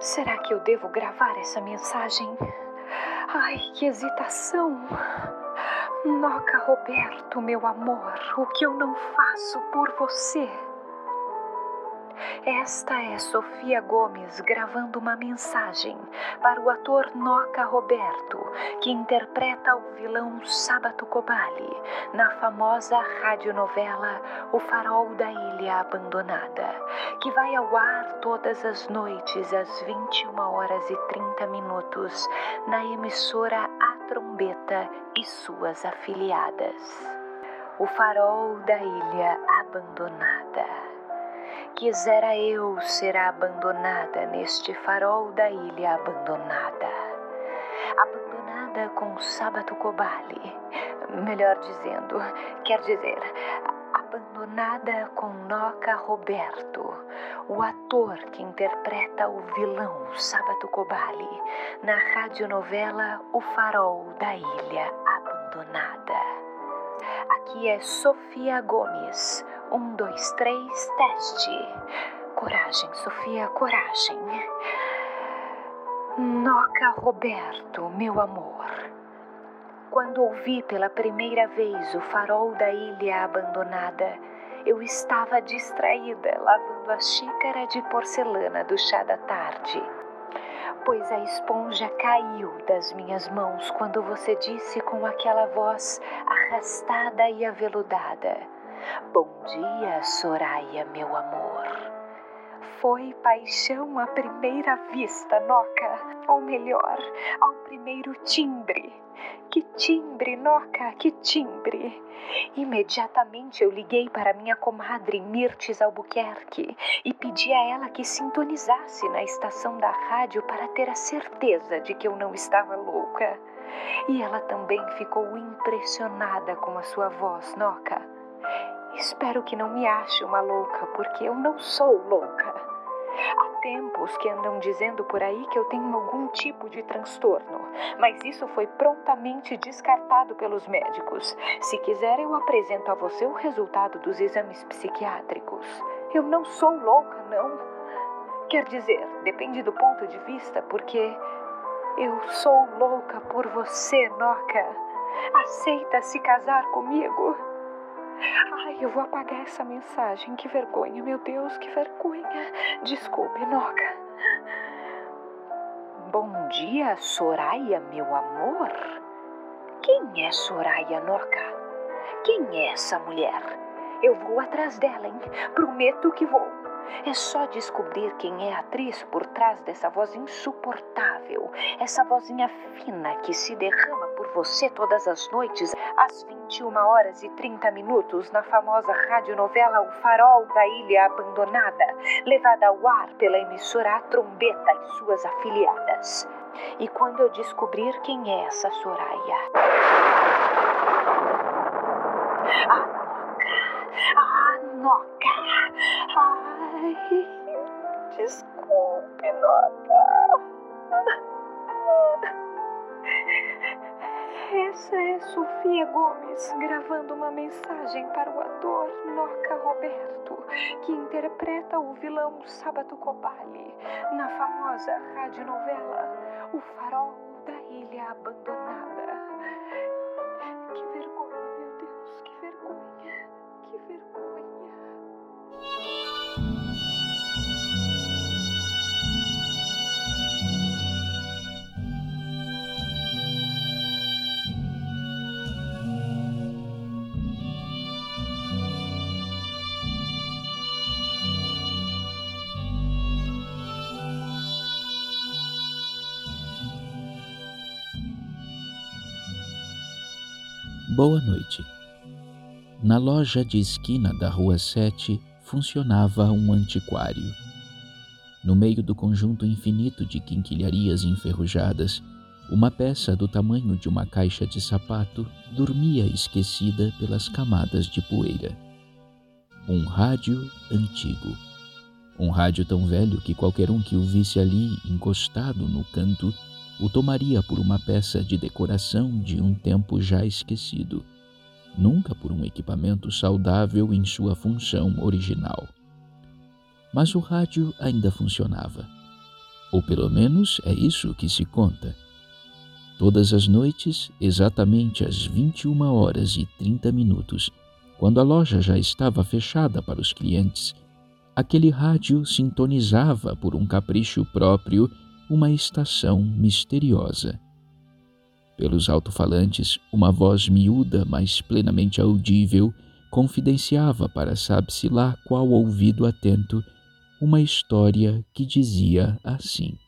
Será que eu devo gravar essa mensagem? Ai, que hesitação! Noca Roberto, meu amor, o que eu não faço por você? Esta é Sofia Gomes gravando uma mensagem para o ator Noca Roberto, que interpreta o vilão Sábato Cobali na famosa radionovela O Farol da Ilha Abandonada, que vai ao ar todas as noites às 21 horas e 30 minutos na emissora A Trombeta e suas afiliadas. O Farol da Ilha Abandonada. Quisera eu ser abandonada neste farol da ilha abandonada. Abandonada com Sábato Cobali. Melhor dizendo, quer dizer, abandonada com Noca Roberto, o ator que interpreta o vilão Sábato Cobali na radionovela O Farol da Ilha Abandonada. Aqui é Sofia Gomes um, dois, três, teste. Coragem, Sofia, coragem. Noca Roberto, meu amor. Quando ouvi pela primeira vez o farol da ilha abandonada, eu estava distraída lavando a xícara de porcelana do chá da tarde. Pois a esponja caiu das minhas mãos quando você disse com aquela voz arrastada e aveludada: Bom dia, Soraya, meu amor. Foi paixão à primeira vista, Noca, ou melhor, ao primeiro timbre. Que timbre, Noca, que timbre! Imediatamente eu liguei para minha comadre Mirtes Albuquerque e pedi a ela que sintonizasse na estação da rádio para ter a certeza de que eu não estava louca. E ela também ficou impressionada com a sua voz, Noca. Espero que não me ache uma louca, porque eu não sou louca. Há tempos que andam dizendo por aí que eu tenho algum tipo de transtorno, mas isso foi prontamente descartado pelos médicos. Se quiser, eu apresento a você o resultado dos exames psiquiátricos. Eu não sou louca, não. Quer dizer, depende do ponto de vista, porque eu sou louca por você, Noca. Aceita se casar comigo? Ai, eu vou apagar essa mensagem. Que vergonha, meu Deus, que vergonha. Desculpe, Noca. Bom dia, Soraya, meu amor. Quem é Soraya Noca? Quem é essa mulher? Eu vou atrás dela, hein? Prometo que vou. É só descobrir quem é a atriz por trás dessa voz insuportável, essa vozinha fina que se derrama por você todas as noites, às 21 horas e 30 minutos, na famosa radionovela O Farol da Ilha Abandonada, levada ao ar pela emissora A Trombeta e suas afiliadas. E quando eu descobrir quem é essa Soraya. A Noca! A Noca! Ai, desculpe, Noca. Essa é Sofia Gomes gravando uma mensagem para o ator Noca Roberto, que interpreta o vilão Sábato Cobali na famosa radionovela O Farol da Ilha Abandonada. Que vergonha, meu Deus, que vergonha, que vergonha. Boa noite. Na loja de esquina da Rua 7 funcionava um antiquário. No meio do conjunto infinito de quinquilharias enferrujadas, uma peça do tamanho de uma caixa de sapato dormia esquecida pelas camadas de poeira. Um rádio antigo. Um rádio tão velho que qualquer um que o visse ali encostado no canto o tomaria por uma peça de decoração de um tempo já esquecido, nunca por um equipamento saudável em sua função original. Mas o rádio ainda funcionava. Ou pelo menos é isso que se conta. Todas as noites, exatamente às 21 horas e 30 minutos, quando a loja já estava fechada para os clientes, aquele rádio sintonizava por um capricho próprio uma estação misteriosa. Pelos alto-falantes, uma voz miúda, mas plenamente audível, confidenciava para sabe-se lá qual ouvido atento uma história que dizia assim.